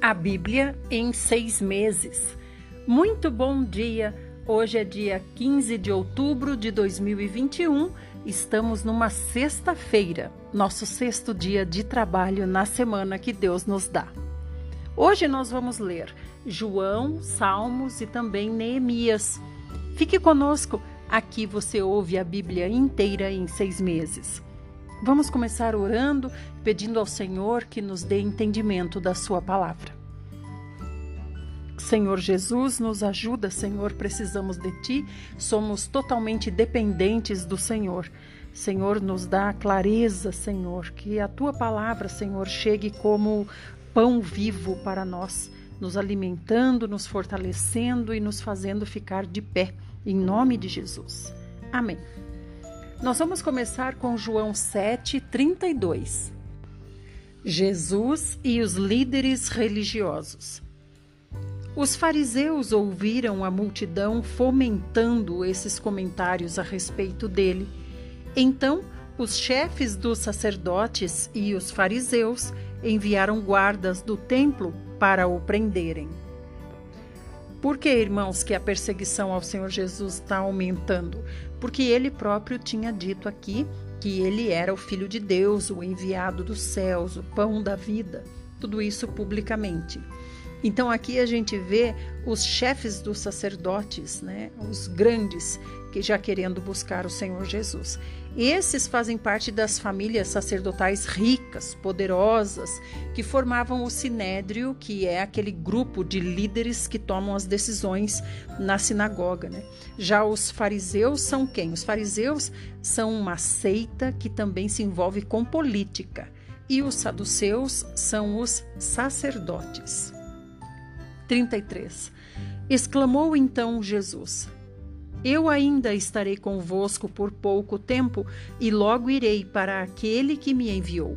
A Bíblia em seis meses. Muito bom dia! Hoje é dia 15 de outubro de 2021. Estamos numa sexta-feira, nosso sexto dia de trabalho na semana que Deus nos dá. Hoje nós vamos ler João, Salmos e também Neemias. Fique conosco, aqui você ouve a Bíblia inteira em seis meses. Vamos começar orando, pedindo ao Senhor que nos dê entendimento da Sua palavra. Senhor Jesus, nos ajuda, Senhor, precisamos de Ti, somos totalmente dependentes do Senhor. Senhor, nos dá clareza, Senhor, que a Tua palavra, Senhor, chegue como pão vivo para nós, nos alimentando, nos fortalecendo e nos fazendo ficar de pé, em nome de Jesus. Amém. Nós vamos começar com João 7, 32. Jesus e os líderes religiosos. Os fariseus ouviram a multidão fomentando esses comentários a respeito dele. Então, os chefes dos sacerdotes e os fariseus enviaram guardas do templo para o prenderem. Por que, irmãos, que a perseguição ao Senhor Jesus está aumentando? Porque ele próprio tinha dito aqui que ele era o Filho de Deus, o enviado dos céus, o pão da vida. Tudo isso publicamente. Então aqui a gente vê os chefes dos sacerdotes, né, os grandes, que já querendo buscar o Senhor Jesus. Esses fazem parte das famílias sacerdotais ricas, poderosas, que formavam o sinédrio, que é aquele grupo de líderes que tomam as decisões na sinagoga. Né? Já os fariseus são quem? Os fariseus são uma seita que também se envolve com política. E os saduceus são os sacerdotes. 33. Exclamou então Jesus: Eu ainda estarei convosco por pouco tempo e logo irei para aquele que me enviou.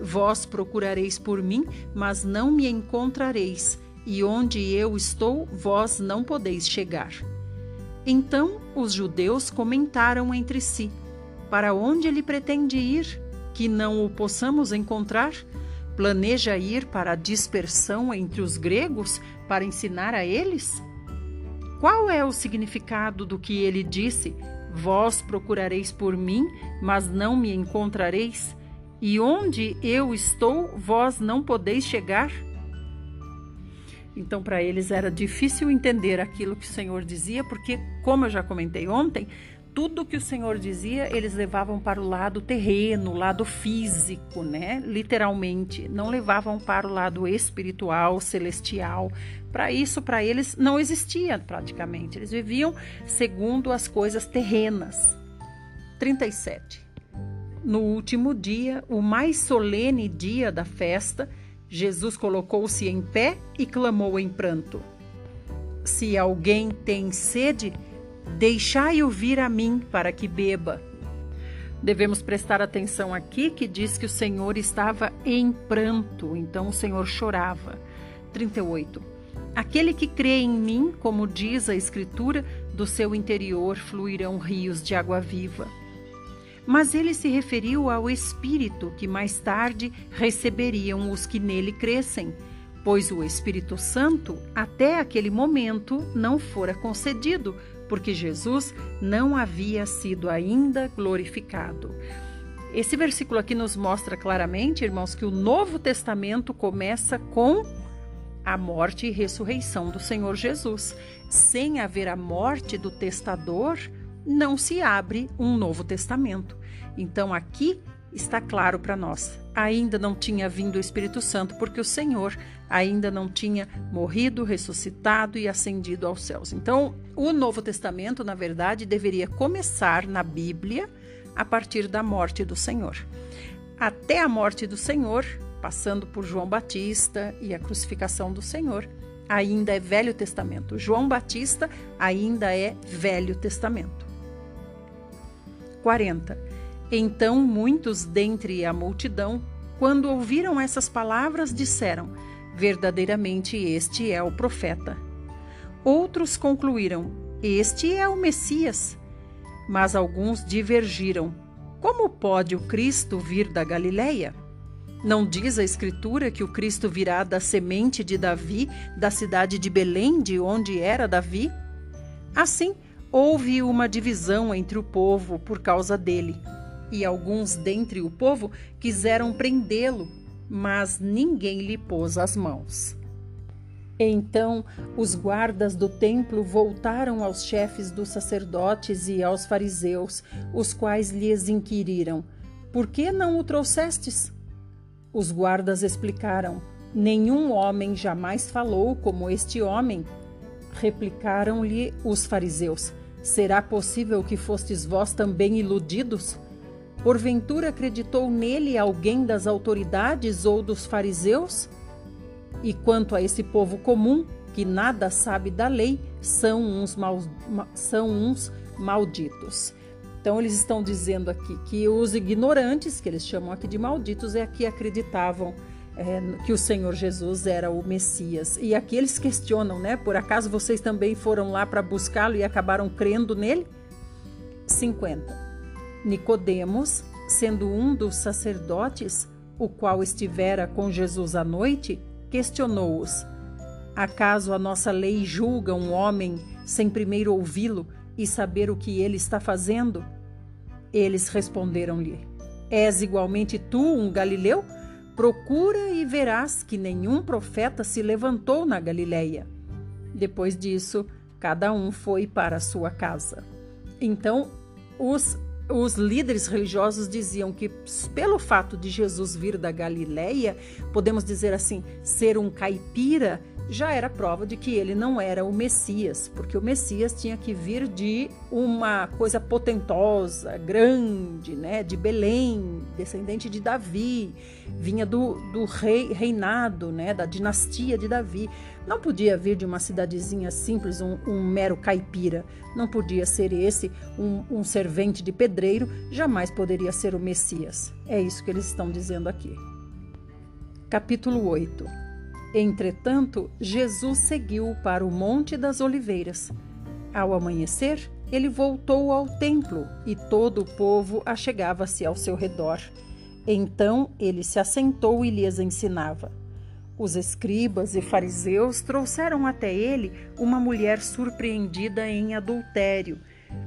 Vós procurareis por mim, mas não me encontrareis, e onde eu estou, vós não podeis chegar. Então os judeus comentaram entre si: Para onde ele pretende ir? Que não o possamos encontrar? Planeja ir para a dispersão entre os gregos para ensinar a eles? Qual é o significado do que ele disse: Vós procurareis por mim, mas não me encontrareis? E onde eu estou, vós não podeis chegar? Então, para eles era difícil entender aquilo que o Senhor dizia, porque, como eu já comentei ontem, tudo que o Senhor dizia, eles levavam para o lado terreno, lado físico, né? Literalmente, não levavam para o lado espiritual, celestial. Para isso, para eles não existia praticamente. Eles viviam segundo as coisas terrenas. 37. No último dia, o mais solene dia da festa, Jesus colocou-se em pé e clamou em pranto: Se alguém tem sede, Deixai-o vir a mim para que beba. Devemos prestar atenção aqui que diz que o Senhor estava em pranto, então o Senhor chorava. 38. Aquele que crê em mim, como diz a Escritura, do seu interior fluirão rios de água viva. Mas ele se referiu ao Espírito que mais tarde receberiam os que nele crescem, pois o Espírito Santo, até aquele momento, não fora concedido, porque Jesus não havia sido ainda glorificado. Esse versículo aqui nos mostra claramente, irmãos, que o Novo Testamento começa com a morte e ressurreição do Senhor Jesus. Sem haver a morte do testador, não se abre um Novo Testamento. Então aqui está claro para nós. Ainda não tinha vindo o Espírito Santo, porque o Senhor ainda não tinha morrido, ressuscitado e ascendido aos céus. Então, o Novo Testamento, na verdade, deveria começar na Bíblia a partir da morte do Senhor. Até a morte do Senhor, passando por João Batista e a crucificação do Senhor, ainda é Velho Testamento. João Batista ainda é Velho Testamento. 40. Então muitos dentre a multidão, quando ouviram essas palavras, disseram: Verdadeiramente este é o profeta. Outros concluíram: Este é o Messias. Mas alguns divergiram: Como pode o Cristo vir da Galileia? Não diz a Escritura que o Cristo virá da semente de Davi, da cidade de Belém, de onde era Davi? Assim, houve uma divisão entre o povo por causa dele, e alguns dentre o povo quiseram prendê-lo, mas ninguém lhe pôs as mãos. Então os guardas do templo voltaram aos chefes dos sacerdotes e aos fariseus, os quais lhes inquiriram: Por que não o trouxestes? Os guardas explicaram: Nenhum homem jamais falou como este homem. Replicaram-lhe os fariseus: Será possível que fostes vós também iludidos? Porventura acreditou nele alguém das autoridades ou dos fariseus? E quanto a esse povo comum, que nada sabe da lei, são uns, mal, são uns malditos. Então, eles estão dizendo aqui que os ignorantes, que eles chamam aqui de malditos, é que acreditavam é, que o Senhor Jesus era o Messias. E aqui eles questionam, né? Por acaso vocês também foram lá para buscá-lo e acabaram crendo nele? 50. Nicodemos, sendo um dos sacerdotes, o qual estivera com Jesus à noite, questionou-os: Acaso a nossa lei julga um homem sem primeiro ouvi-lo e saber o que ele está fazendo? Eles responderam-lhe: És igualmente tu um galileu? Procura e verás que nenhum profeta se levantou na Galileia. Depois disso, cada um foi para sua casa. Então, os, os líderes religiosos diziam que, pelo fato de Jesus vir da Galileia, podemos dizer assim, ser um caipira, já era prova de que ele não era o Messias, porque o Messias tinha que vir de uma coisa potentosa, grande, né, de Belém, descendente de Davi, vinha do, do rei, reinado, né, da dinastia de Davi. Não podia vir de uma cidadezinha simples, um, um mero caipira. Não podia ser esse um, um servente de pedreiro, jamais poderia ser o Messias. É isso que eles estão dizendo aqui. Capítulo 8 Entretanto, Jesus seguiu para o Monte das Oliveiras. Ao amanhecer, ele voltou ao templo e todo o povo achegava-se ao seu redor. Então ele se assentou e lhes ensinava. Os escribas e fariseus trouxeram até ele uma mulher surpreendida em adultério.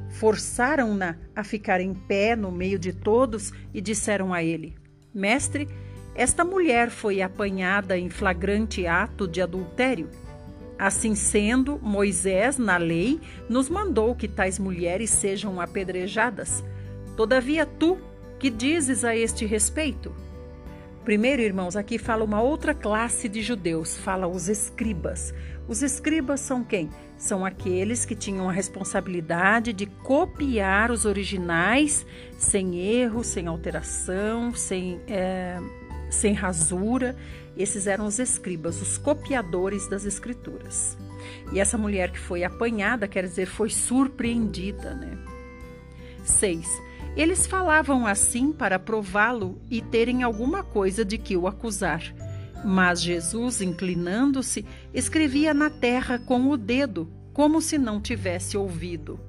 Forçaram-na a ficar em pé no meio de todos e disseram a ele: Mestre, esta mulher foi apanhada em flagrante ato de adultério. Assim sendo, Moisés, na lei, nos mandou que tais mulheres sejam apedrejadas. Todavia, tu, que dizes a este respeito? Primeiro, irmãos, aqui fala uma outra classe de judeus, fala os escribas. Os escribas são quem? São aqueles que tinham a responsabilidade de copiar os originais sem erro, sem alteração, sem. É sem rasura. Esses eram os escribas, os copiadores das escrituras. E essa mulher que foi apanhada, quer dizer, foi surpreendida, né? 6. Eles falavam assim para prová-lo e terem alguma coisa de que o acusar. Mas Jesus, inclinando-se, escrevia na terra com o dedo, como se não tivesse ouvido.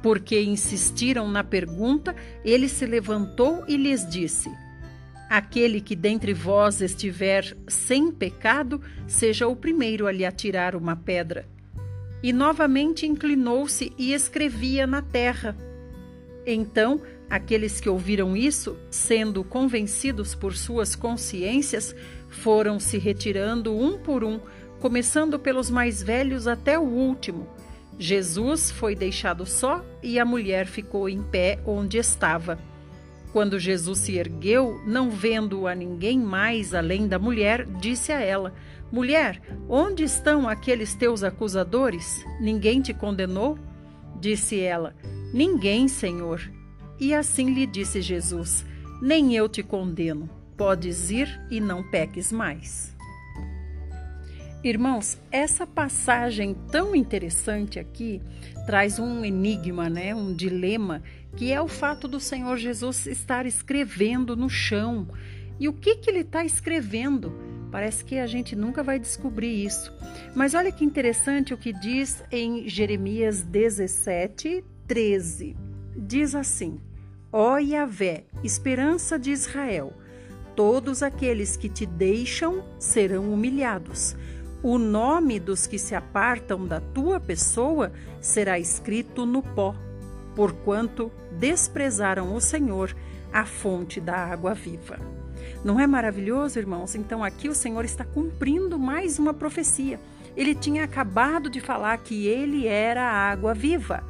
Porque insistiram na pergunta, ele se levantou e lhes disse: Aquele que dentre vós estiver sem pecado, seja o primeiro a lhe atirar uma pedra. E novamente inclinou-se e escrevia na terra. Então, aqueles que ouviram isso, sendo convencidos por suas consciências, foram se retirando um por um, começando pelos mais velhos até o último. Jesus foi deixado só e a mulher ficou em pé onde estava. Quando Jesus se ergueu, não vendo a ninguém mais além da mulher, disse a ela: Mulher, onde estão aqueles teus acusadores? Ninguém te condenou? Disse ela: Ninguém, Senhor. E assim lhe disse Jesus: Nem eu te condeno. Podes ir e não peques mais. Irmãos, essa passagem tão interessante aqui traz um enigma, né? um dilema que é o fato do Senhor Jesus estar escrevendo no chão. E o que, que ele está escrevendo? Parece que a gente nunca vai descobrir isso. Mas olha que interessante o que diz em Jeremias 17, 13. Diz assim: Ó Yahvé, esperança de Israel, Todos aqueles que te deixam serão humilhados. O nome dos que se apartam da tua pessoa será escrito no pó, porquanto desprezaram o Senhor, a fonte da água viva. Não é maravilhoso, irmãos? Então aqui o Senhor está cumprindo mais uma profecia. Ele tinha acabado de falar que ele era a água viva.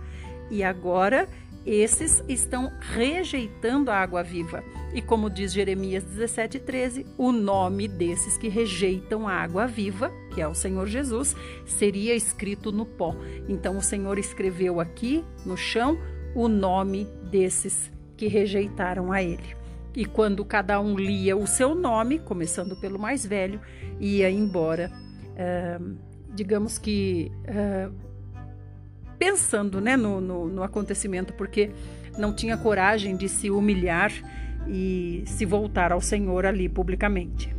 E agora esses estão rejeitando a água viva. E como diz Jeremias 17,13, o nome desses que rejeitam a água viva, que é o Senhor Jesus, seria escrito no pó. Então o Senhor escreveu aqui no chão o nome desses que rejeitaram a ele. E quando cada um lia o seu nome, começando pelo mais velho, ia embora, uh, digamos que uh, pensando né, no, no, no acontecimento, porque não tinha coragem de se humilhar e se voltar ao Senhor ali publicamente.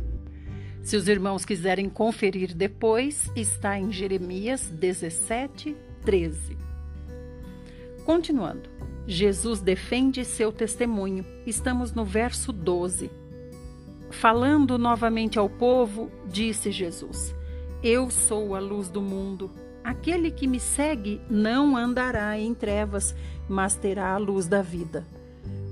Se os irmãos quiserem conferir depois, está em Jeremias 17, 13. Continuando, Jesus defende seu testemunho. Estamos no verso 12. Falando novamente ao povo, disse Jesus: Eu sou a luz do mundo. Aquele que me segue não andará em trevas, mas terá a luz da vida.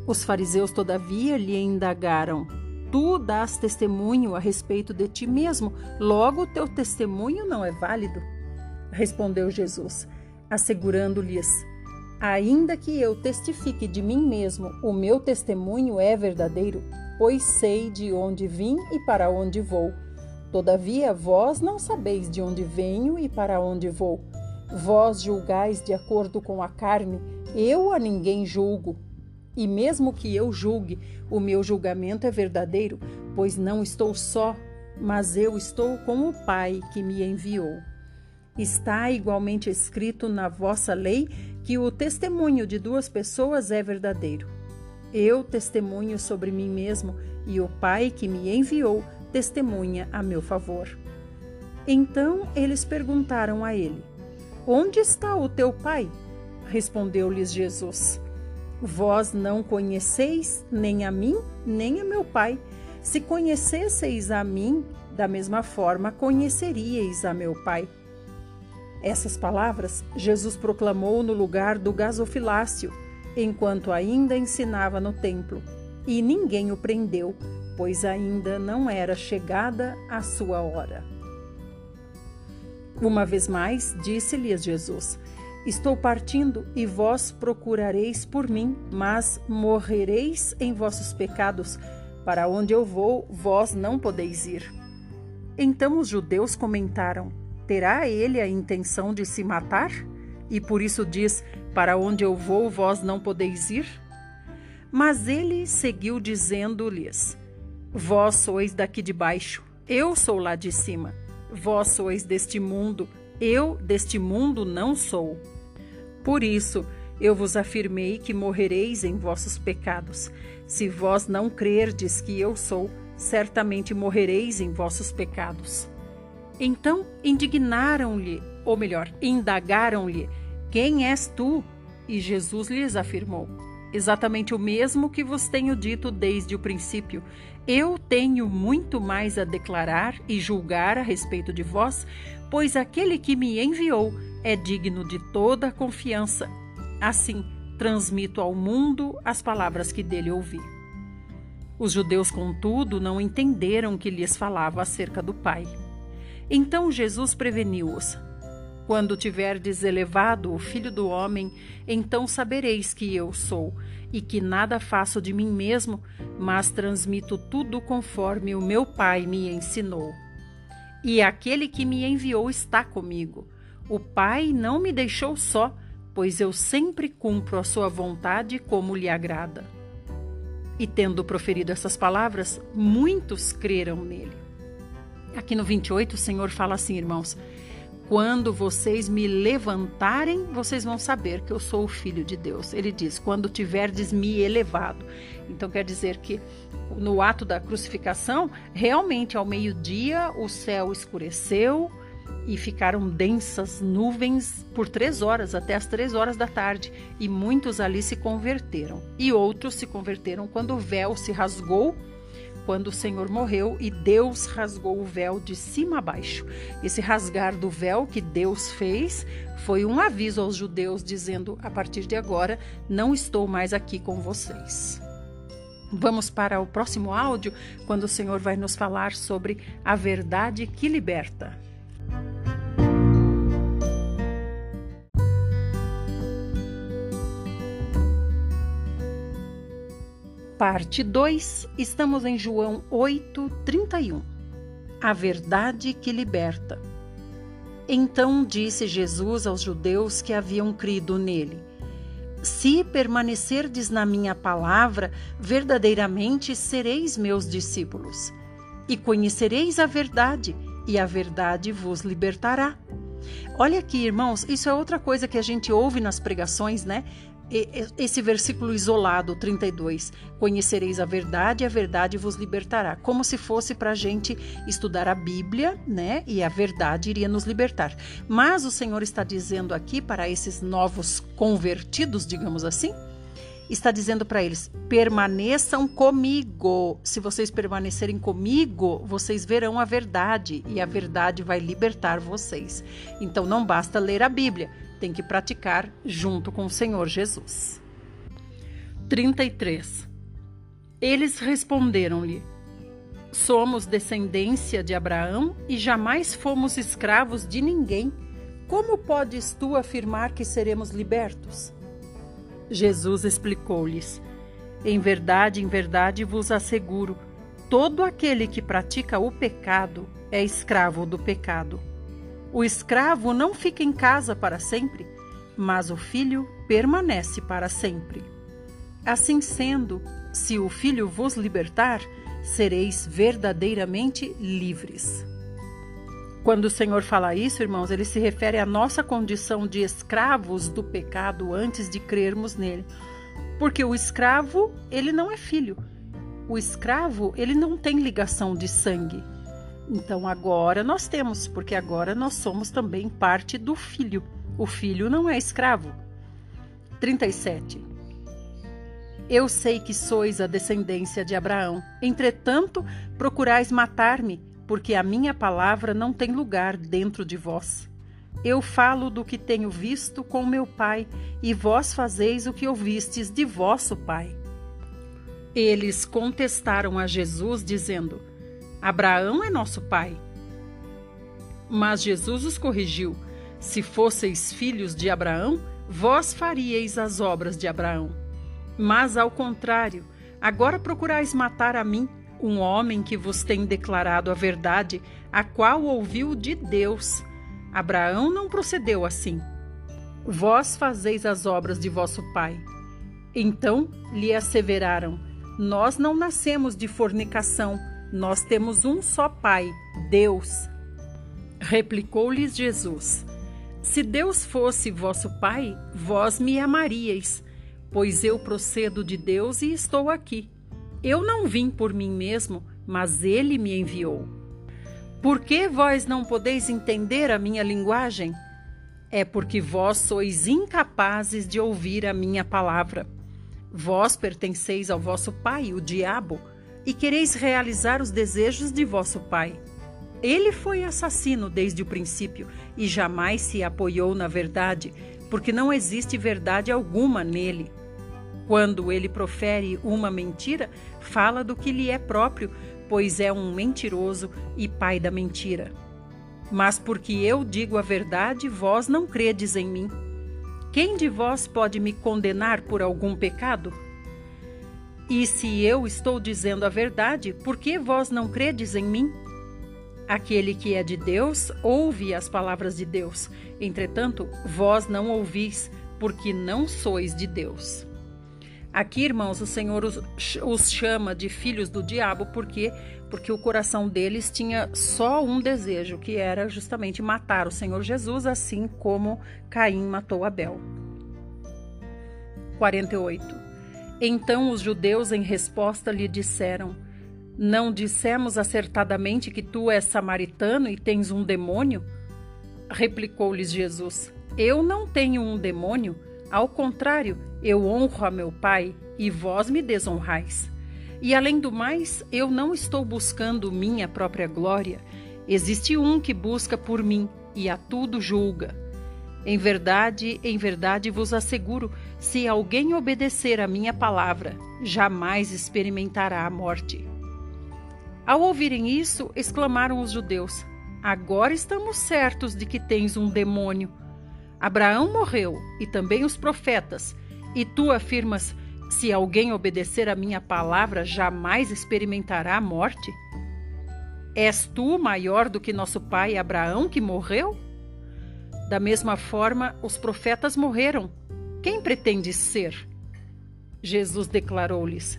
Os fariseus, todavia, lhe indagaram: Tu dás testemunho a respeito de ti mesmo, logo teu testemunho não é válido. Respondeu Jesus, assegurando-lhes: Ainda que eu testifique de mim mesmo, o meu testemunho é verdadeiro, pois sei de onde vim e para onde vou. Todavia, vós não sabeis de onde venho e para onde vou. Vós julgais de acordo com a carne, eu a ninguém julgo. E mesmo que eu julgue, o meu julgamento é verdadeiro, pois não estou só, mas eu estou com o Pai que me enviou. Está igualmente escrito na vossa lei que o testemunho de duas pessoas é verdadeiro. Eu testemunho sobre mim mesmo, e o Pai que me enviou testemunha a meu favor. Então eles perguntaram a ele: Onde está o teu pai? Respondeu-lhes Jesus: Vós não conheceis nem a mim, nem a meu pai. Se conhecesseis a mim, da mesma forma conheceríeis a meu pai. Essas palavras Jesus proclamou no lugar do gasofilácio, enquanto ainda ensinava no templo, e ninguém o prendeu, pois ainda não era chegada a sua hora. Uma vez mais, disse-lhes Jesus: Estou partindo e vós procurareis por mim, mas morrereis em vossos pecados. Para onde eu vou, vós não podeis ir. Então os judeus comentaram: Terá ele a intenção de se matar? E por isso diz: Para onde eu vou, vós não podeis ir? Mas ele seguiu dizendo-lhes: Vós sois daqui de baixo, eu sou lá de cima. Vós sois deste mundo, eu deste mundo não sou. Por isso, eu vos afirmei que morrereis em vossos pecados. Se vós não crerdes que eu sou, certamente morrereis em vossos pecados. Então indignaram-lhe, ou melhor, indagaram-lhe: Quem és tu? E Jesus lhes afirmou: Exatamente o mesmo que vos tenho dito desde o princípio. Eu tenho muito mais a declarar e julgar a respeito de vós, pois aquele que me enviou é digno de toda confiança. Assim, transmito ao mundo as palavras que dele ouvi. Os judeus, contudo, não entenderam que lhes falava acerca do Pai. Então Jesus preveniu-os: Quando tiverdes elevado o Filho do Homem, então sabereis que eu sou e que nada faço de mim mesmo, mas transmito tudo conforme o meu Pai me ensinou. E aquele que me enviou está comigo. O Pai não me deixou só, pois eu sempre cumpro a sua vontade como lhe agrada. E tendo proferido essas palavras, muitos creram nele. Aqui no 28, o Senhor fala assim, irmãos: quando vocês me levantarem, vocês vão saber que eu sou o Filho de Deus. Ele diz: quando tiverdes me elevado. Então quer dizer que no ato da crucificação, realmente ao meio-dia o céu escureceu e ficaram densas nuvens por três horas, até as três horas da tarde, e muitos ali se converteram. E outros se converteram quando o véu se rasgou quando o Senhor morreu e Deus rasgou o véu de cima a baixo. Esse rasgar do véu que Deus fez foi um aviso aos judeus dizendo: a partir de agora não estou mais aqui com vocês. Vamos para o próximo áudio, quando o Senhor vai nos falar sobre a verdade que liberta. Parte 2, estamos em João 8, 31. A verdade que liberta. Então disse Jesus aos judeus que haviam crido nele: Se permanecerdes na minha palavra, verdadeiramente sereis meus discípulos, e conhecereis a verdade, e a verdade vos libertará. Olha aqui, irmãos, isso é outra coisa que a gente ouve nas pregações, né? Esse versículo isolado, 32. Conhecereis a verdade e a verdade vos libertará. Como se fosse para a gente estudar a Bíblia, né? E a verdade iria nos libertar. Mas o Senhor está dizendo aqui para esses novos convertidos, digamos assim, está dizendo para eles: permaneçam comigo. Se vocês permanecerem comigo, vocês verão a verdade e a verdade vai libertar vocês. Então não basta ler a Bíblia tem que praticar junto com o Senhor Jesus. 33. Eles responderam-lhe: Somos descendência de Abraão e jamais fomos escravos de ninguém. Como podes tu afirmar que seremos libertos? Jesus explicou-lhes: Em verdade, em verdade vos asseguro, todo aquele que pratica o pecado é escravo do pecado. O escravo não fica em casa para sempre, mas o filho permanece para sempre. Assim sendo, se o filho vos libertar, sereis verdadeiramente livres. Quando o Senhor fala isso, irmãos, ele se refere à nossa condição de escravos do pecado antes de crermos nele. Porque o escravo, ele não é filho. O escravo, ele não tem ligação de sangue. Então agora nós temos, porque agora nós somos também parte do filho. O filho não é escravo. 37. Eu sei que sois a descendência de Abraão. Entretanto, procurais matar-me, porque a minha palavra não tem lugar dentro de vós. Eu falo do que tenho visto com meu pai, e vós fazeis o que ouvistes de vosso pai. Eles contestaram a Jesus, dizendo: Abraão é nosso pai. Mas Jesus os corrigiu: Se fosseis filhos de Abraão, vós faríeis as obras de Abraão. Mas ao contrário, agora procurais matar a mim, um homem que vos tem declarado a verdade, a qual ouviu de Deus. Abraão não procedeu assim. Vós fazeis as obras de vosso pai. Então lhe asseveraram: Nós não nascemos de fornicação nós temos um só Pai, Deus. Replicou-lhes Jesus: Se Deus fosse vosso Pai, vós me amaríeis, pois eu procedo de Deus e estou aqui. Eu não vim por mim mesmo, mas ele me enviou. Por que vós não podeis entender a minha linguagem? É porque vós sois incapazes de ouvir a minha palavra. Vós pertenceis ao vosso pai, o diabo e quereis realizar os desejos de vosso pai. Ele foi assassino desde o princípio e jamais se apoiou na verdade, porque não existe verdade alguma nele. Quando ele profere uma mentira, fala do que lhe é próprio, pois é um mentiroso e pai da mentira. Mas porque eu digo a verdade, vós não credes em mim. Quem de vós pode me condenar por algum pecado? E se eu estou dizendo a verdade, por que vós não credes em mim? Aquele que é de Deus ouve as palavras de Deus. Entretanto, vós não ouvis, porque não sois de Deus. Aqui, irmãos, o Senhor os, chama de filhos do diabo, porque porque o coração deles tinha só um desejo, que era justamente matar o Senhor Jesus, assim como Caim matou Abel. 48. Então os judeus, em resposta, lhe disseram: Não dissemos acertadamente que tu és samaritano e tens um demônio? Replicou-lhes Jesus: Eu não tenho um demônio. Ao contrário, eu honro a meu Pai e vós me desonrais. E além do mais, eu não estou buscando minha própria glória. Existe um que busca por mim e a tudo julga. Em verdade, em verdade vos asseguro: se alguém obedecer a minha palavra, jamais experimentará a morte. Ao ouvirem isso, exclamaram os judeus: Agora estamos certos de que tens um demônio. Abraão morreu e também os profetas, e tu afirmas: se alguém obedecer a minha palavra, jamais experimentará a morte? És tu maior do que nosso pai Abraão, que morreu? Da mesma forma, os profetas morreram. Quem pretendes ser? Jesus declarou-lhes: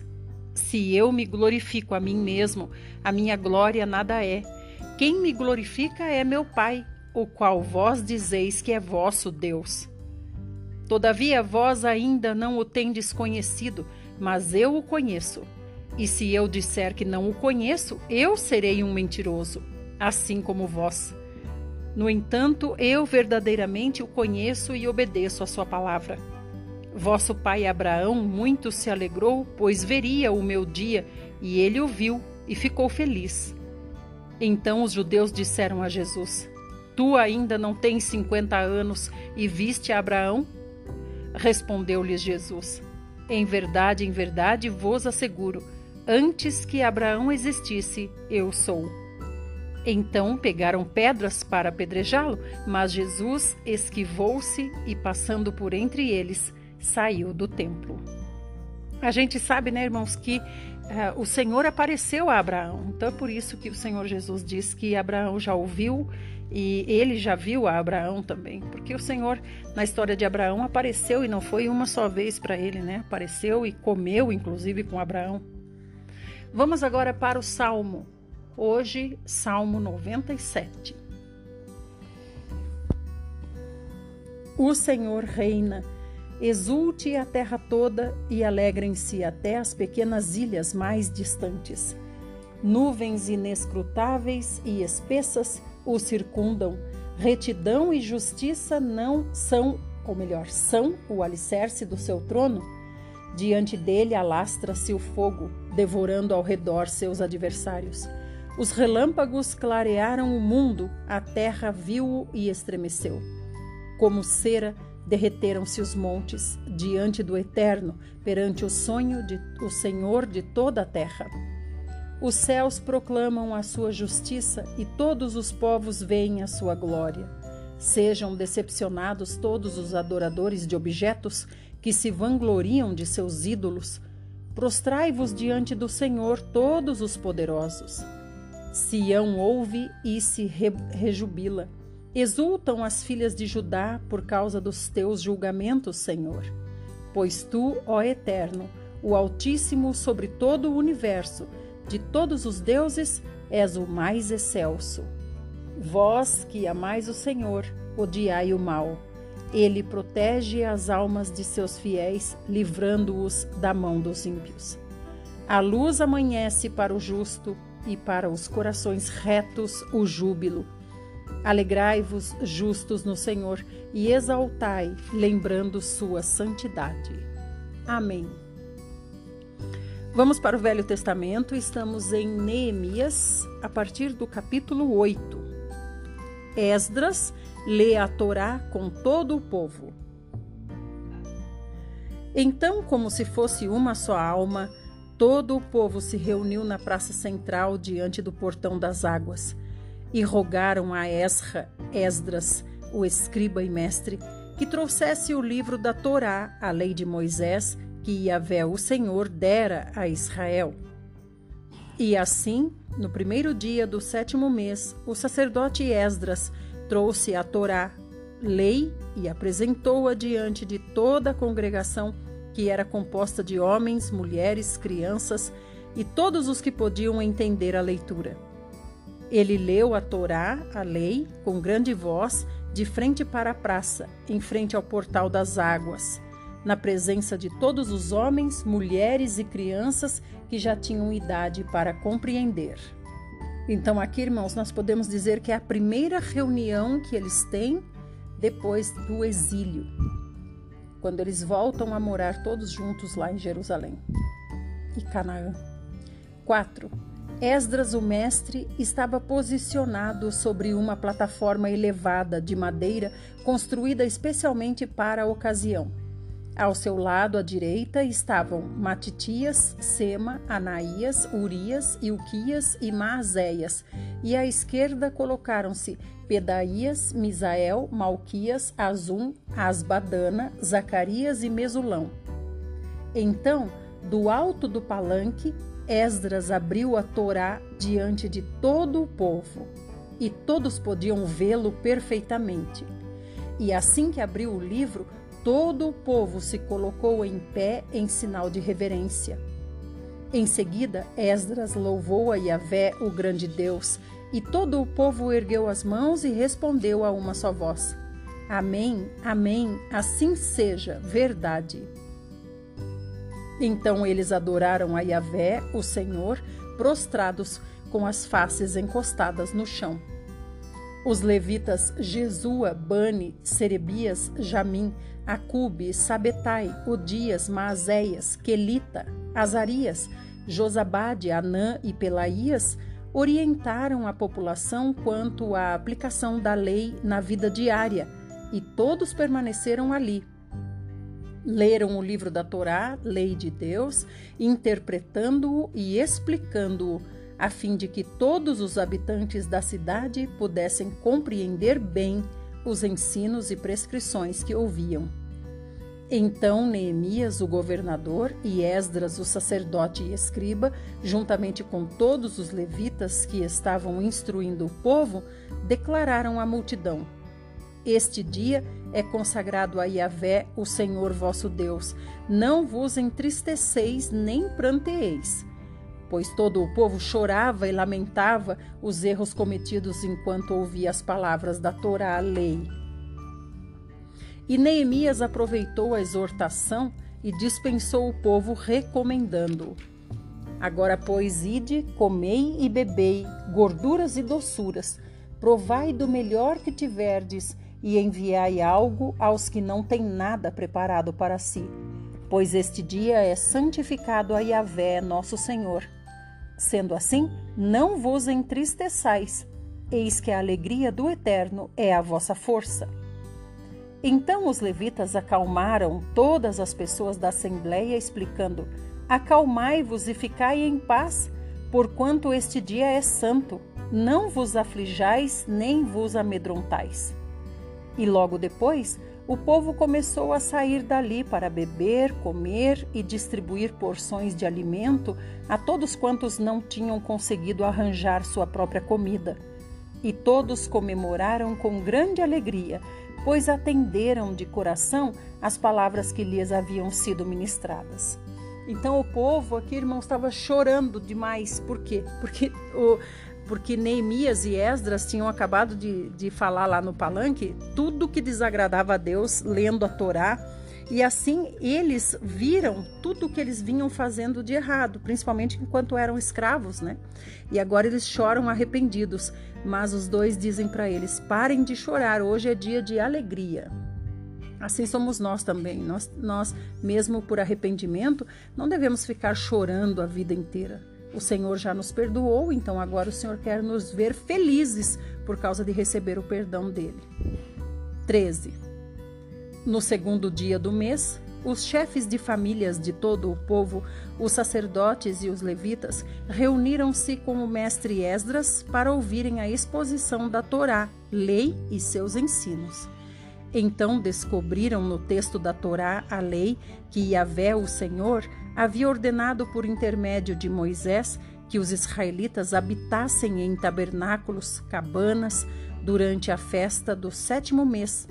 Se eu me glorifico a mim mesmo, a minha glória nada é. Quem me glorifica é meu Pai, o qual vós dizeis que é vosso Deus. Todavia vós ainda não o tendes conhecido, mas eu o conheço. E se eu disser que não o conheço, eu serei um mentiroso, assim como vós. No entanto, eu verdadeiramente o conheço e obedeço a sua palavra. Vosso pai Abraão muito se alegrou, pois veria o meu dia, e ele o viu e ficou feliz. Então os judeus disseram a Jesus: Tu ainda não tens cinquenta anos e viste Abraão? Respondeu-lhes Jesus: Em verdade, em verdade vos asseguro, antes que Abraão existisse, eu sou. Então pegaram pedras para apedrejá-lo, mas Jesus esquivou-se e, passando por entre eles, saiu do templo. A gente sabe, né, irmãos, que uh, o Senhor apareceu a Abraão. Então é por isso que o Senhor Jesus diz que Abraão já ouviu e ele já viu a Abraão também, porque o Senhor, na história de Abraão, apareceu e não foi uma só vez para ele, né? Apareceu e comeu, inclusive, com Abraão. Vamos agora para o Salmo. Hoje, Salmo 97. O Senhor reina. Exulte a terra toda e alegrem-se até as pequenas ilhas mais distantes. Nuvens inescrutáveis e espessas o circundam. Retidão e justiça não são, ou melhor, são o alicerce do seu trono. Diante dele alastra-se o fogo, devorando ao redor seus adversários. Os relâmpagos clarearam o mundo, a terra viu-o e estremeceu. Como cera, derreteram-se os montes diante do Eterno, perante o sonho de o Senhor de toda a terra. Os céus proclamam a sua justiça e todos os povos veem a sua glória. Sejam decepcionados todos os adoradores de objetos que se vangloriam de seus ídolos. Prostrai-vos diante do Senhor todos os poderosos. Sião ouve e se re rejubila. Exultam as filhas de Judá por causa dos teus julgamentos, Senhor. Pois tu, ó Eterno, o Altíssimo sobre todo o universo, de todos os deuses, és o mais excelso. Vós que amais o Senhor, odiai o mal. Ele protege as almas de seus fiéis, livrando-os da mão dos ímpios. A luz amanhece para o justo e para os corações retos o júbilo. Alegrai-vos, justos no Senhor, e exaltai, lembrando sua santidade. Amém. Vamos para o Velho Testamento, estamos em Neemias, a partir do capítulo 8. Esdras lê a Torá com todo o povo. Então, como se fosse uma só alma, todo o povo se reuniu na praça central diante do portão das águas e rogaram a Esra, Esdras, o escriba e mestre, que trouxesse o livro da Torá, a lei de Moisés, que Yahvé, o Senhor, dera a Israel. E assim, no primeiro dia do sétimo mês, o sacerdote Esdras trouxe a Torá, lei, e apresentou-a diante de toda a congregação, que era composta de homens, mulheres, crianças e todos os que podiam entender a leitura. Ele leu a Torá, a lei, com grande voz, de frente para a praça, em frente ao portal das águas na presença de todos os homens, mulheres e crianças que já tinham idade para compreender. Então, aqui, irmãos, nós podemos dizer que é a primeira reunião que eles têm depois do exílio, quando eles voltam a morar todos juntos lá em Jerusalém e Canaã. 4. Esdras, o mestre, estava posicionado sobre uma plataforma elevada de madeira construída especialmente para a ocasião. Ao seu lado à direita estavam Matitias, Sema, Anaías, Urias, Ilquias e Maazéias, e à esquerda colocaram-se Pedaías, Misael, Malquias, Azum, Asbadana, Zacarias e Mesulão. Então, do alto do palanque, Esdras abriu a Torá diante de todo o povo, e todos podiam vê-lo perfeitamente. E assim que abriu o livro, todo o povo se colocou em pé em sinal de reverência. Em seguida, Esdras louvou a Yahvé, o grande Deus, e todo o povo ergueu as mãos e respondeu a uma só voz: Amém, Amém, assim seja, verdade. Então eles adoraram a Yahvé, o Senhor, prostrados com as faces encostadas no chão. Os levitas Jesua, Bani, Serebias, Jamim, Acube, Sabetai, Odias, Maazéias, Quelita, Azarias, Josabade, Anã e Pelaías orientaram a população quanto à aplicação da lei na vida diária, e todos permaneceram ali, leram o livro da Torá, lei de Deus, interpretando-o e explicando-o, a fim de que todos os habitantes da cidade pudessem compreender bem os ensinos e prescrições que ouviam. Então Neemias, o governador, e Esdras, o sacerdote e escriba, juntamente com todos os levitas que estavam instruindo o povo, declararam à multidão: Este dia é consagrado a Yahvé, o Senhor vosso Deus. Não vos entristeceis nem pranteeis. Pois todo o povo chorava e lamentava os erros cometidos enquanto ouvia as palavras da Torá, a lei. E Neemias aproveitou a exortação e dispensou o povo, recomendando-o. Agora, pois, ide, comei e bebei, gorduras e doçuras, provai do melhor que tiverdes, e enviai algo aos que não têm nada preparado para si, pois este dia é santificado a Yahvé, nosso Senhor. Sendo assim, não vos entristeçais, eis que a alegria do Eterno é a vossa força. Então os levitas acalmaram todas as pessoas da assembleia, explicando: Acalmai-vos e ficai em paz, porquanto este dia é santo. Não vos aflijais nem vos amedrontais. E logo depois, o povo começou a sair dali para beber, comer e distribuir porções de alimento a todos quantos não tinham conseguido arranjar sua própria comida. E todos comemoraram com grande alegria, pois atenderam de coração as palavras que lhes haviam sido ministradas. Então o povo aqui, irmãos, estava chorando demais. Por quê? Porque o, porque Neemias e Esdras tinham acabado de, de falar lá no palanque tudo que desagradava a Deus lendo a Torá. E assim eles viram tudo o que eles vinham fazendo de errado, principalmente enquanto eram escravos, né? E agora eles choram arrependidos. Mas os dois dizem para eles: parem de chorar, hoje é dia de alegria. Assim somos nós também. Nós, nós, mesmo por arrependimento, não devemos ficar chorando a vida inteira. O Senhor já nos perdoou, então agora o Senhor quer nos ver felizes por causa de receber o perdão dele. 13. No segundo dia do mês, os chefes de famílias de todo o povo, os sacerdotes e os levitas, reuniram-se com o mestre Esdras para ouvirem a exposição da Torá, lei e seus ensinos. Então descobriram no texto da Torá a lei que Yahvé, o Senhor, havia ordenado por intermédio de Moisés que os israelitas habitassem em tabernáculos, cabanas, durante a festa do sétimo mês.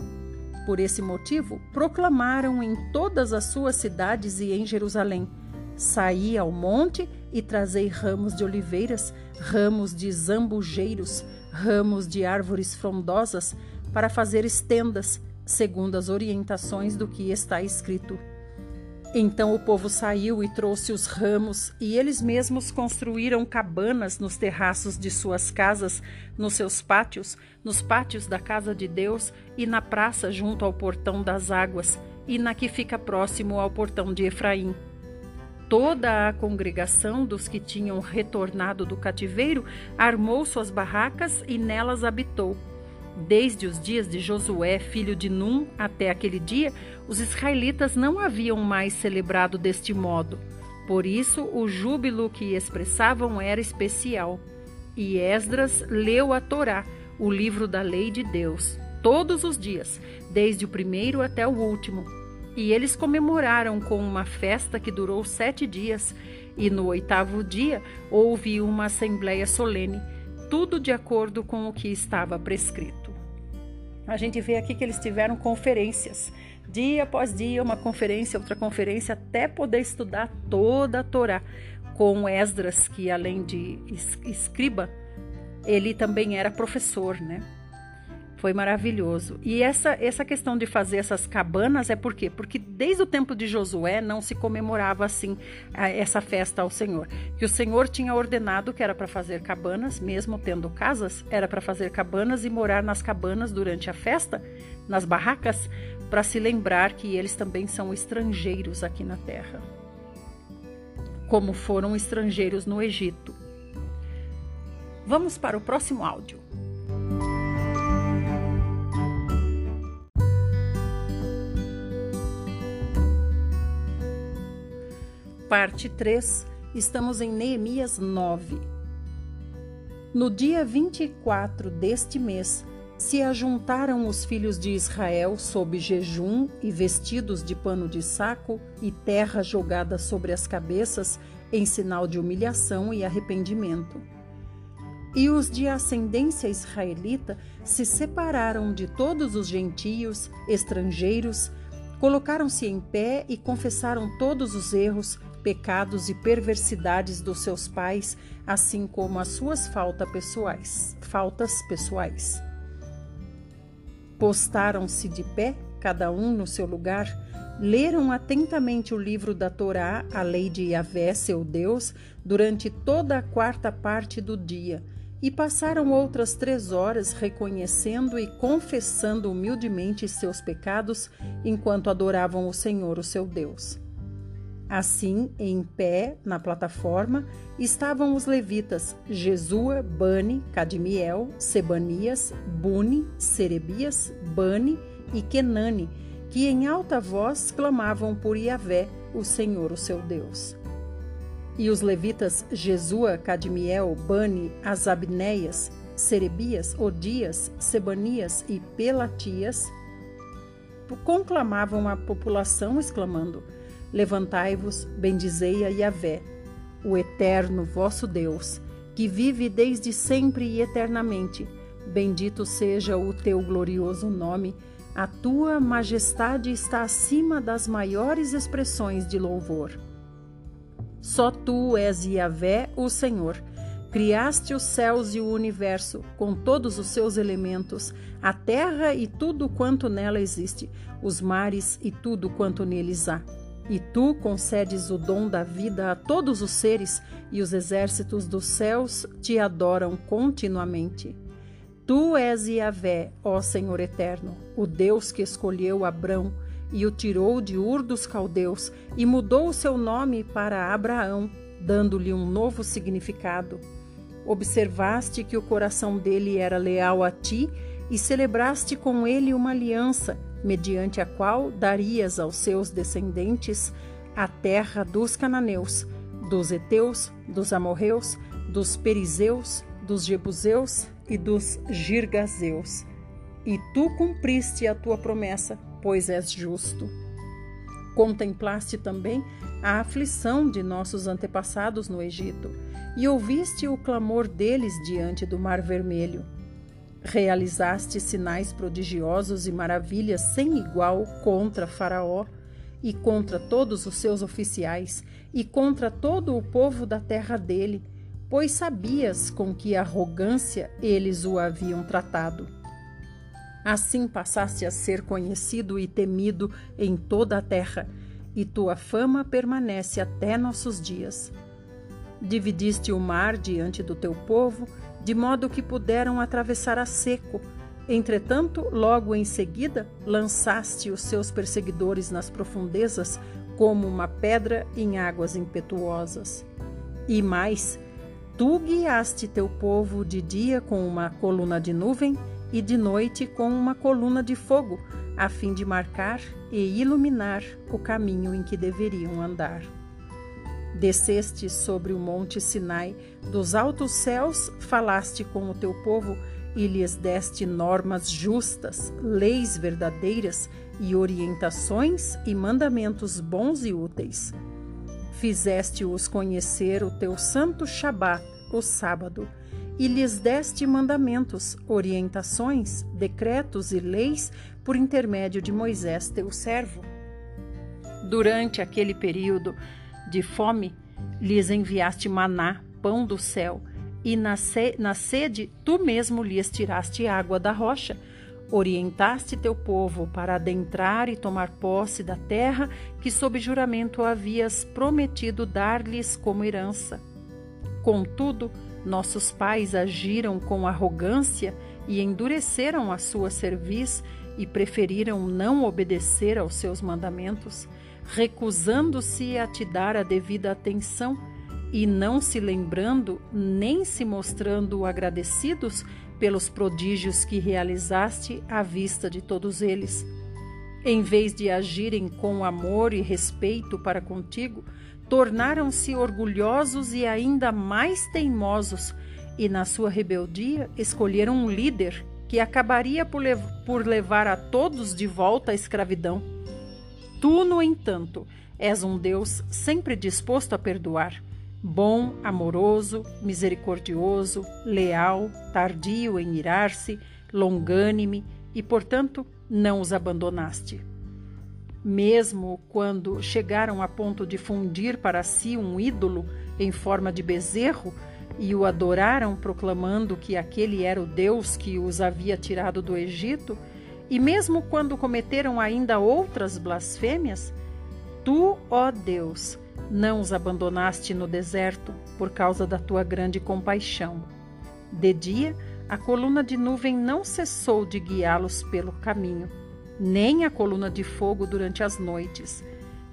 Por esse motivo, proclamaram em todas as suas cidades e em Jerusalém: Saí ao monte e trazei ramos de oliveiras, ramos de zambujeiros, ramos de árvores frondosas, para fazer estendas, segundo as orientações do que está escrito. Então o povo saiu e trouxe os ramos, e eles mesmos construíram cabanas nos terraços de suas casas, nos seus pátios, nos pátios da casa de Deus e na praça junto ao portão das águas, e na que fica próximo ao portão de Efraim. Toda a congregação dos que tinham retornado do cativeiro armou suas barracas e nelas habitou. Desde os dias de Josué, filho de Num, até aquele dia, os israelitas não haviam mais celebrado deste modo. Por isso, o júbilo que expressavam era especial. E Esdras leu a Torá, o livro da lei de Deus, todos os dias, desde o primeiro até o último. E eles comemoraram com uma festa que durou sete dias, e no oitavo dia houve uma assembleia solene, tudo de acordo com o que estava prescrito. A gente vê aqui que eles tiveram conferências, dia após dia, uma conferência, outra conferência, até poder estudar toda a Torá, com Esdras, que além de escriba, ele também era professor, né? Foi maravilhoso. E essa, essa questão de fazer essas cabanas é por quê? Porque desde o tempo de Josué não se comemorava assim essa festa ao Senhor. Que o Senhor tinha ordenado que era para fazer cabanas, mesmo tendo casas, era para fazer cabanas e morar nas cabanas durante a festa, nas barracas, para se lembrar que eles também são estrangeiros aqui na terra. Como foram estrangeiros no Egito. Vamos para o próximo áudio. Parte 3, estamos em Neemias 9. No dia 24 deste mês, se ajuntaram os filhos de Israel sob jejum e vestidos de pano de saco e terra jogada sobre as cabeças em sinal de humilhação e arrependimento. E os de ascendência israelita se separaram de todos os gentios, estrangeiros, colocaram-se em pé e confessaram todos os erros pecados e perversidades dos seus pais, assim como as suas faltas pessoais, faltas pessoais. Postaram-se de pé, cada um no seu lugar, leram atentamente o livro da Torá, a lei de Yahvé, seu Deus, durante toda a quarta parte do dia, e passaram outras três horas reconhecendo e confessando humildemente seus pecados enquanto adoravam o Senhor, o seu Deus. Assim, em pé, na plataforma, estavam os levitas Jesua, Bani, Cadmiel, Sebanias, Buni, Serebias, Bani e Kenani, que em alta voz clamavam por Yahvé, o Senhor, o seu Deus. E os levitas Jesua, Cadmiel, Bani, Asabneias, Serebias, Odias, Sebanias e Pelatias conclamavam a população, exclamando: Levantai-vos, bendizei a Yahvé, o eterno vosso Deus, que vive desde sempre e eternamente. Bendito seja o teu glorioso nome. A tua majestade está acima das maiores expressões de louvor. Só tu és Yahvé, o Senhor. Criaste os céus e o universo, com todos os seus elementos, a terra e tudo quanto nela existe, os mares e tudo quanto neles há e tu concedes o dom da vida a todos os seres, e os exércitos dos céus te adoram continuamente. Tu és Yahvé, ó Senhor eterno, o Deus que escolheu Abrão e o tirou de Ur dos caldeus e mudou o seu nome para Abraão, dando-lhe um novo significado. Observaste que o coração dele era leal a ti e celebraste com ele uma aliança mediante a qual darias aos seus descendentes a terra dos cananeus, dos heteus, dos amorreus, dos perizeus, dos jebuseus e dos girgazeus. E tu cumpriste a tua promessa, pois és justo. Contemplaste também a aflição de nossos antepassados no Egito, e ouviste o clamor deles diante do Mar Vermelho Realizaste sinais prodigiosos e maravilhas sem igual contra Faraó e contra todos os seus oficiais e contra todo o povo da terra dele, pois sabias com que arrogância eles o haviam tratado. Assim passaste a ser conhecido e temido em toda a terra, e tua fama permanece até nossos dias. Dividiste o mar diante do teu povo de modo que puderam atravessar a seco. Entretanto, logo em seguida, lançaste os seus perseguidores nas profundezas, como uma pedra em águas impetuosas. E mais, tu guiaste teu povo de dia com uma coluna de nuvem e de noite com uma coluna de fogo, a fim de marcar e iluminar o caminho em que deveriam andar. Desceste sobre o monte Sinai, dos altos céus falaste com o teu povo e lhes deste normas justas, leis verdadeiras e orientações e mandamentos bons e úteis. Fizeste-os conhecer o teu santo Shabat, o sábado, e lhes deste mandamentos, orientações, decretos e leis por intermédio de Moisés, teu servo. Durante aquele período de fome, lhes enviaste maná, pão do céu, e na, na sede tu mesmo lhes tiraste água da rocha. Orientaste teu povo para adentrar e tomar posse da terra que, sob juramento, havias prometido dar-lhes como herança. Contudo, nossos pais agiram com arrogância e endureceram a sua cerviz e preferiram não obedecer aos seus mandamentos, recusando-se a te dar a devida atenção e não se lembrando nem se mostrando agradecidos pelos prodígios que realizaste à vista de todos eles. Em vez de agirem com amor e respeito para contigo, tornaram-se orgulhosos e ainda mais teimosos, e na sua rebeldia escolheram um líder que acabaria por, lev por levar a todos de volta à escravidão. Tu, no entanto, és um Deus sempre disposto a perdoar bom, amoroso, misericordioso, leal, tardio em irar-se, longânime e, portanto, não os abandonaste. Mesmo quando chegaram a ponto de fundir para si um ídolo em forma de bezerro e o adoraram, proclamando que aquele era o Deus que os havia tirado do Egito, e mesmo quando cometeram ainda outras blasfêmias, tu, ó Deus, não os abandonaste no deserto por causa da tua grande compaixão. De dia, a coluna de nuvem não cessou de guiá-los pelo caminho, nem a coluna de fogo durante as noites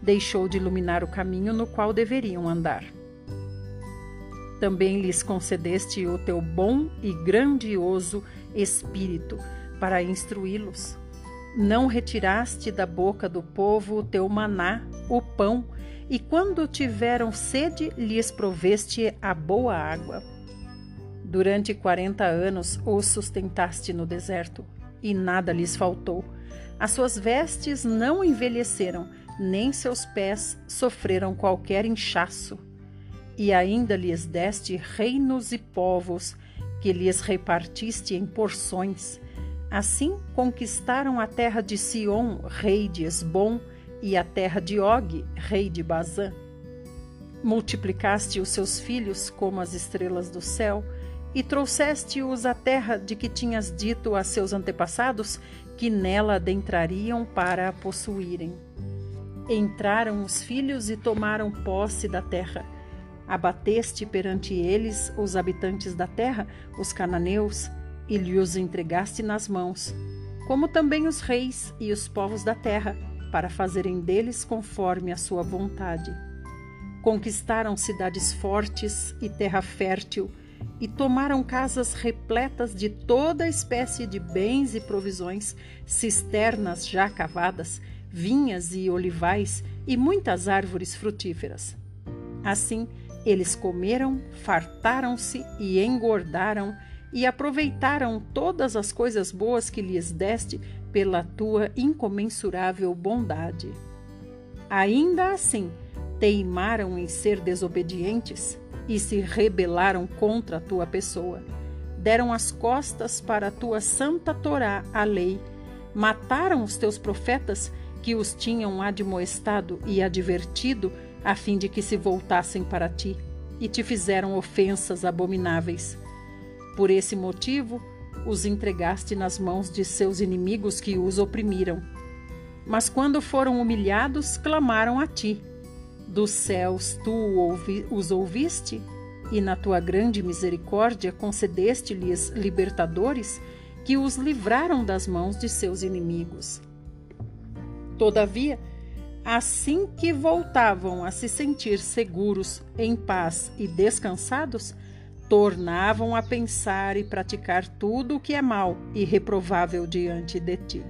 deixou de iluminar o caminho no qual deveriam andar. Também lhes concedeste o teu bom e grandioso Espírito para instruí-los. Não retiraste da boca do povo o teu maná, o pão, e quando tiveram sede, lhes proveste a boa água. Durante quarenta anos os sustentaste no deserto, e nada lhes faltou. As suas vestes não envelheceram, nem seus pés sofreram qualquer inchaço. E ainda lhes deste reinos e povos, que lhes repartiste em porções. Assim conquistaram a terra de Sion, rei de Esbom, e a terra de Og, rei de Bazã. Multiplicaste os seus filhos como as estrelas do céu, e trouxeste-os à terra de que tinhas dito a seus antepassados que nela adentrariam para a possuírem. Entraram os filhos e tomaram posse da terra. Abateste perante eles os habitantes da terra, os cananeus, e lhes entregaste nas mãos, como também os reis e os povos da terra, para fazerem deles conforme a sua vontade. Conquistaram cidades fortes e terra fértil, e tomaram casas repletas de toda espécie de bens e provisões, cisternas já cavadas, vinhas e olivais e muitas árvores frutíferas. Assim, eles comeram, fartaram-se e engordaram e aproveitaram todas as coisas boas que lhes deste pela tua incomensurável bondade. Ainda assim, teimaram em ser desobedientes e se rebelaram contra a tua pessoa. Deram as costas para a tua santa Torá, a lei. Mataram os teus profetas que os tinham admoestado e advertido a fim de que se voltassem para ti, e te fizeram ofensas abomináveis. Por esse motivo, os entregaste nas mãos de seus inimigos que os oprimiram. Mas quando foram humilhados, clamaram a ti. Dos céus tu os ouviste, e na tua grande misericórdia concedeste-lhes libertadores que os livraram das mãos de seus inimigos. Todavia, assim que voltavam a se sentir seguros, em paz e descansados, tornavam a pensar e praticar tudo o que é mal e reprovável diante de ti.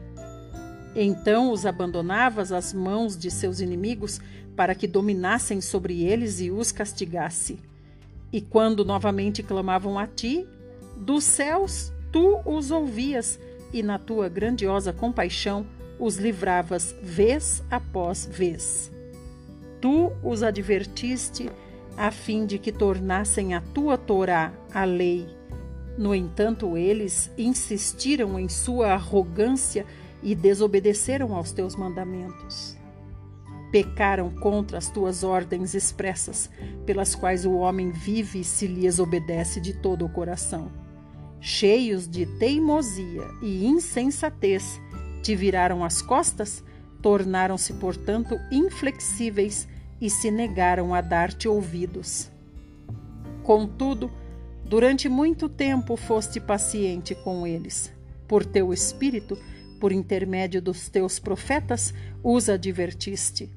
Então os abandonavas às mãos de seus inimigos para que dominassem sobre eles e os castigasse. E quando novamente clamavam a ti, dos céus tu os ouvias e na tua grandiosa compaixão os livravas vez após vez. Tu os advertiste a fim de que tornassem a tua Torá a lei. No entanto, eles insistiram em sua arrogância e desobedeceram aos teus mandamentos. Pecaram contra as tuas ordens expressas, pelas quais o homem vive se lhes obedece de todo o coração. Cheios de teimosia e insensatez, te viraram as costas, tornaram-se, portanto, inflexíveis e se negaram a dar-te ouvidos. Contudo, durante muito tempo foste paciente com eles. Por teu espírito, por intermédio dos teus profetas, os advertiste.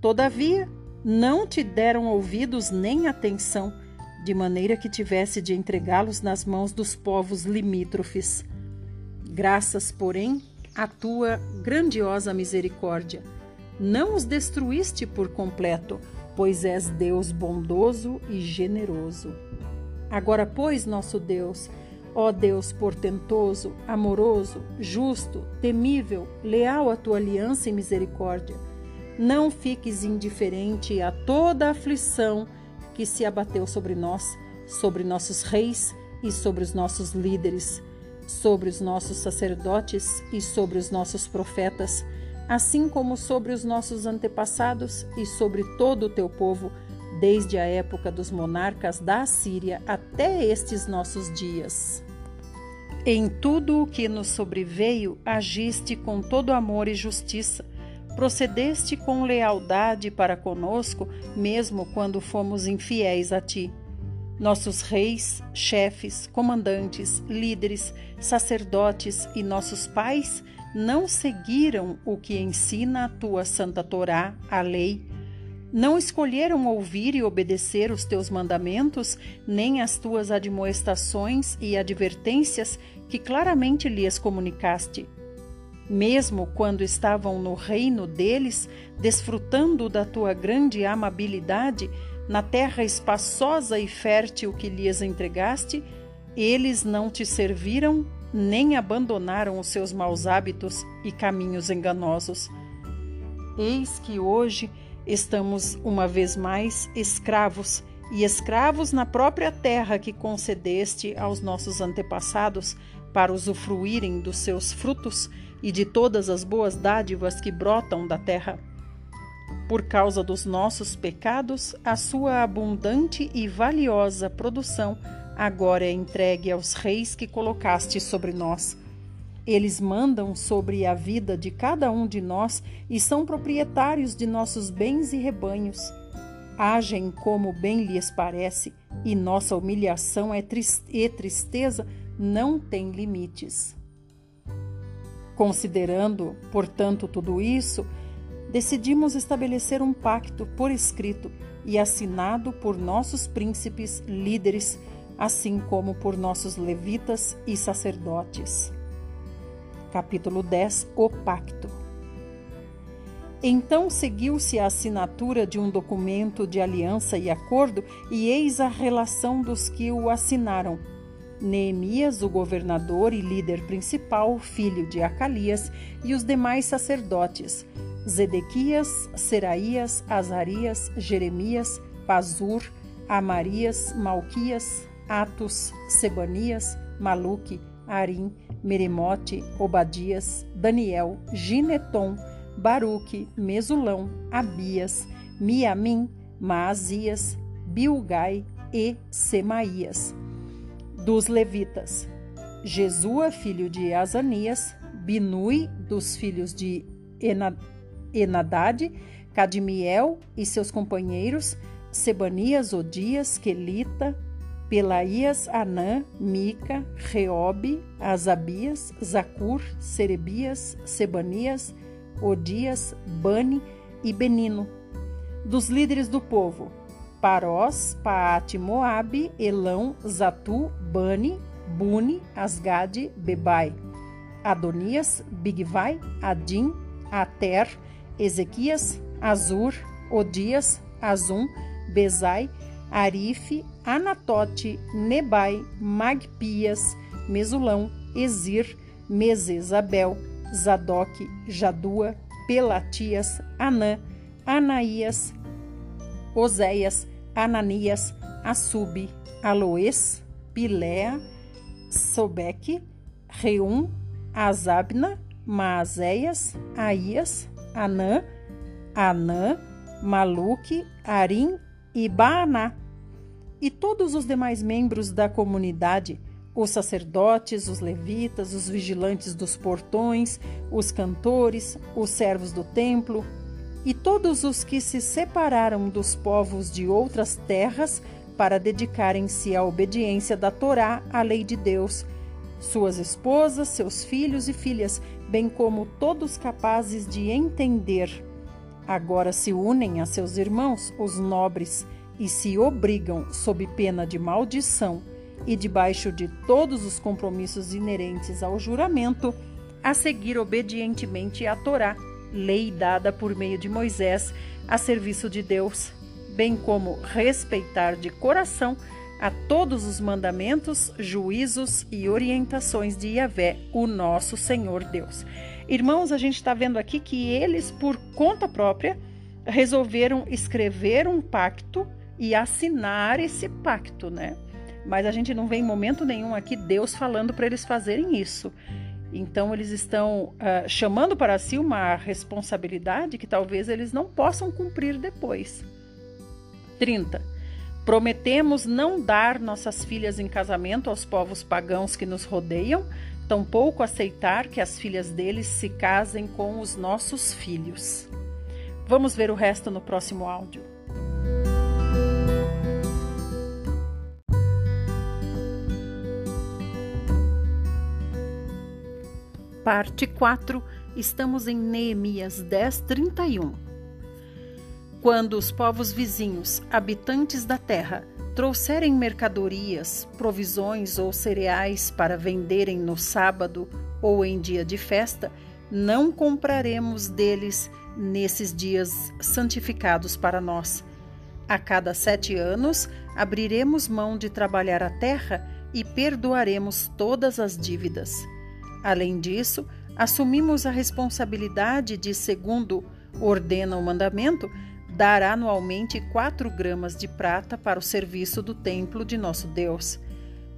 Todavia, não te deram ouvidos nem atenção, de maneira que tivesse de entregá-los nas mãos dos povos limítrofes. Graças, porém, à tua grandiosa misericórdia não os destruíste por completo, pois és Deus bondoso e generoso. Agora, pois, nosso Deus, ó Deus portentoso, amoroso, justo, temível, leal à tua aliança e misericórdia, não fiques indiferente a toda a aflição que se abateu sobre nós, sobre nossos reis e sobre os nossos líderes, sobre os nossos sacerdotes e sobre os nossos profetas assim como sobre os nossos antepassados e sobre todo o teu povo, desde a época dos monarcas da Assíria até estes nossos dias. Em tudo o que nos sobreveio, agiste com todo amor e justiça, procedeste com lealdade para conosco, mesmo quando fomos infiéis a ti. Nossos reis, chefes, comandantes, líderes, sacerdotes e nossos pais não seguiram o que ensina a tua santa Torá, a lei, não escolheram ouvir e obedecer os teus mandamentos, nem as tuas admoestações e advertências que claramente lhes comunicaste. Mesmo quando estavam no reino deles, desfrutando da tua grande amabilidade, na terra espaçosa e fértil que lhes entregaste, eles não te serviram nem abandonaram os seus maus hábitos e caminhos enganosos. Eis que hoje estamos uma vez mais escravos, e escravos na própria terra que concedeste aos nossos antepassados para usufruírem dos seus frutos e de todas as boas dádivas que brotam da terra. Por causa dos nossos pecados, a sua abundante e valiosa produção agora é entregue aos reis que colocaste sobre nós. Eles mandam sobre a vida de cada um de nós e são proprietários de nossos bens e rebanhos. Agem como bem lhes parece, e nossa humilhação e tristeza não tem limites. Considerando, portanto, tudo isso, decidimos estabelecer um pacto por escrito e assinado por nossos príncipes, líderes assim como por nossos levitas e sacerdotes. Capítulo 10 O Pacto Então seguiu-se a assinatura de um documento de aliança e acordo, e eis a relação dos que o assinaram. Neemias, o governador e líder principal, filho de Acalias, e os demais sacerdotes, Zedequias, Seraías, Azarias, Jeremias, Pazur, Amarias, Malquias, Atos, Sebanias, Maluque, Arim, Meremote, Obadias, Daniel, Gineton, Baruque, Mesulão, Abias, Miamim, Maazias, Bilgai e Semaías. Dos levitas, Jesua, filho de Azanias, Binui, dos filhos de Enadade, Cadmiel e seus companheiros, Sebanias, Odias, Quelita, Pelaías, Anã, Mica, Reobe, Azabias, Zacur, Serebias, Sebanias, Odias, Bani, e Benino. Dos líderes do povo, Parós, Paate, Moabe, Elão, Zatu, Bani, Buni, Asgade, Bebai, Adonias, Bigvai, Adim, Ater, Ezequias, Azur, Odias, Azum, Bezai, Arife, Anatote, Nebai, Magpias, Mesulão, Ezir, Mesesabel, Zadok, Jadua, Pelatias, Anã, Anaías, Oséias, Ananias, Assub, Aloes, Pilea, Sobeque, Reum, Azabna, Maazéias, Aías, Anã, Anã, Maluque, Arim e Baaná. E todos os demais membros da comunidade, os sacerdotes, os levitas, os vigilantes dos portões, os cantores, os servos do templo, e todos os que se separaram dos povos de outras terras para dedicarem-se à obediência da Torá, à lei de Deus, suas esposas, seus filhos e filhas, bem como todos capazes de entender. Agora se unem a seus irmãos, os nobres, e se obrigam, sob pena de maldição e debaixo de todos os compromissos inerentes ao juramento, a seguir obedientemente a Torá, lei dada por meio de Moisés a serviço de Deus, bem como respeitar de coração a todos os mandamentos, juízos e orientações de Yahvé, o nosso Senhor Deus. Irmãos, a gente está vendo aqui que eles, por conta própria, resolveram escrever um pacto e assinar esse pacto, né? Mas a gente não vê em momento nenhum aqui Deus falando para eles fazerem isso. Então, eles estão uh, chamando para si uma responsabilidade que talvez eles não possam cumprir depois. 30. Prometemos não dar nossas filhas em casamento aos povos pagãos que nos rodeiam, tampouco aceitar que as filhas deles se casem com os nossos filhos. Vamos ver o resto no próximo áudio. Parte 4, estamos em Neemias 10, 31. Quando os povos vizinhos, habitantes da terra, trouxerem mercadorias, provisões ou cereais para venderem no sábado ou em dia de festa, não compraremos deles nesses dias santificados para nós. A cada sete anos, abriremos mão de trabalhar a terra e perdoaremos todas as dívidas. Além disso, assumimos a responsabilidade de, segundo ordena o mandamento, dar anualmente 4 gramas de prata para o serviço do templo de nosso Deus.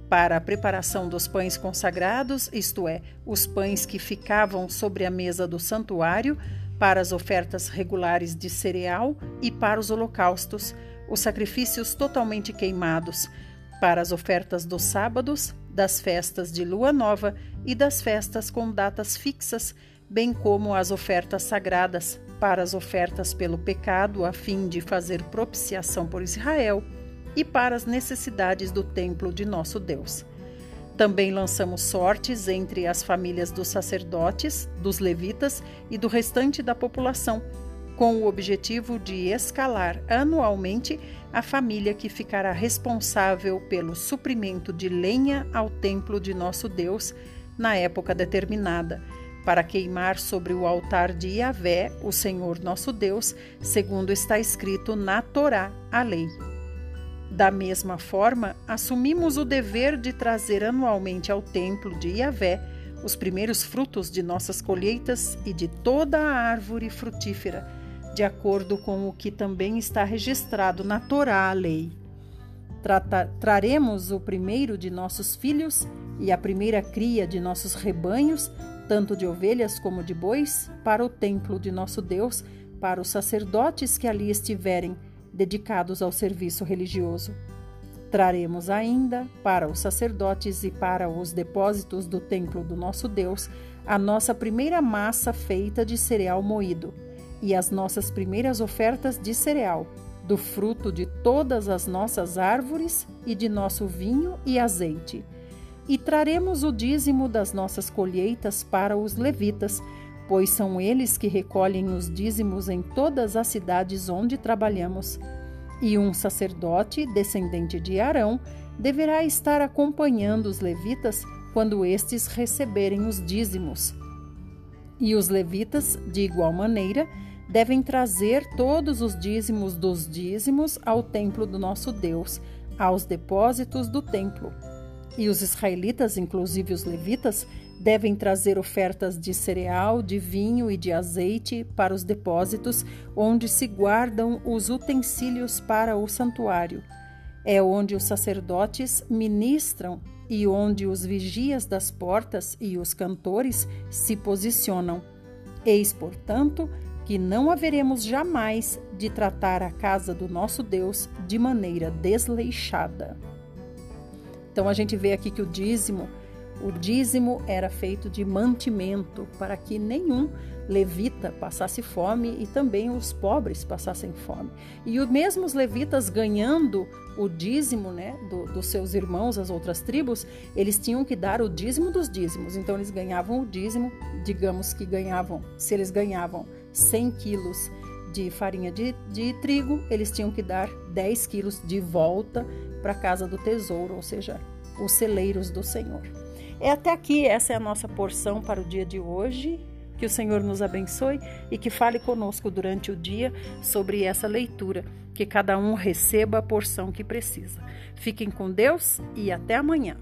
Para a preparação dos pães consagrados, isto é, os pães que ficavam sobre a mesa do santuário, para as ofertas regulares de cereal e para os holocaustos, os sacrifícios totalmente queimados, para as ofertas dos sábados, das festas de lua nova e das festas com datas fixas, bem como as ofertas sagradas, para as ofertas pelo pecado, a fim de fazer propiciação por Israel, e para as necessidades do templo de nosso Deus. Também lançamos sortes entre as famílias dos sacerdotes, dos levitas e do restante da população, com o objetivo de escalar anualmente a família que ficará responsável pelo suprimento de lenha ao templo de nosso Deus na época determinada para queimar sobre o altar de Yahvé, o Senhor nosso Deus, segundo está escrito na Torá, a lei. Da mesma forma, assumimos o dever de trazer anualmente ao templo de Yahvé os primeiros frutos de nossas colheitas e de toda a árvore frutífera, de acordo com o que também está registrado na Torá, a lei. Trata, traremos o primeiro de nossos filhos e a primeira cria de nossos rebanhos tanto de ovelhas como de bois, para o templo de nosso Deus, para os sacerdotes que ali estiverem, dedicados ao serviço religioso. Traremos ainda, para os sacerdotes e para os depósitos do templo do nosso Deus, a nossa primeira massa feita de cereal moído e as nossas primeiras ofertas de cereal, do fruto de todas as nossas árvores e de nosso vinho e azeite e traremos o dízimo das nossas colheitas para os levitas, pois são eles que recolhem os dízimos em todas as cidades onde trabalhamos. E um sacerdote, descendente de Arão, deverá estar acompanhando os levitas quando estes receberem os dízimos. E os levitas, de igual maneira, devem trazer todos os dízimos dos dízimos ao templo do nosso Deus, aos depósitos do templo. E os israelitas, inclusive os levitas, devem trazer ofertas de cereal, de vinho e de azeite para os depósitos onde se guardam os utensílios para o santuário. É onde os sacerdotes ministram e onde os vigias das portas e os cantores se posicionam. Eis, portanto, que não haveremos jamais de tratar a casa do nosso Deus de maneira desleixada. Então a gente vê aqui que o dízimo o dízimo era feito de mantimento para que nenhum levita passasse fome e também os pobres passassem fome. E os mesmos levitas ganhando o dízimo né, do, dos seus irmãos, as outras tribos, eles tinham que dar o dízimo dos dízimos. Então eles ganhavam o dízimo, digamos que ganhavam, se eles ganhavam 100 quilos de farinha de, de trigo, eles tinham que dar 10 quilos de volta para a casa do tesouro, ou seja, os celeiros do Senhor. É até aqui, essa é a nossa porção para o dia de hoje. Que o Senhor nos abençoe e que fale conosco durante o dia sobre essa leitura, que cada um receba a porção que precisa. Fiquem com Deus e até amanhã.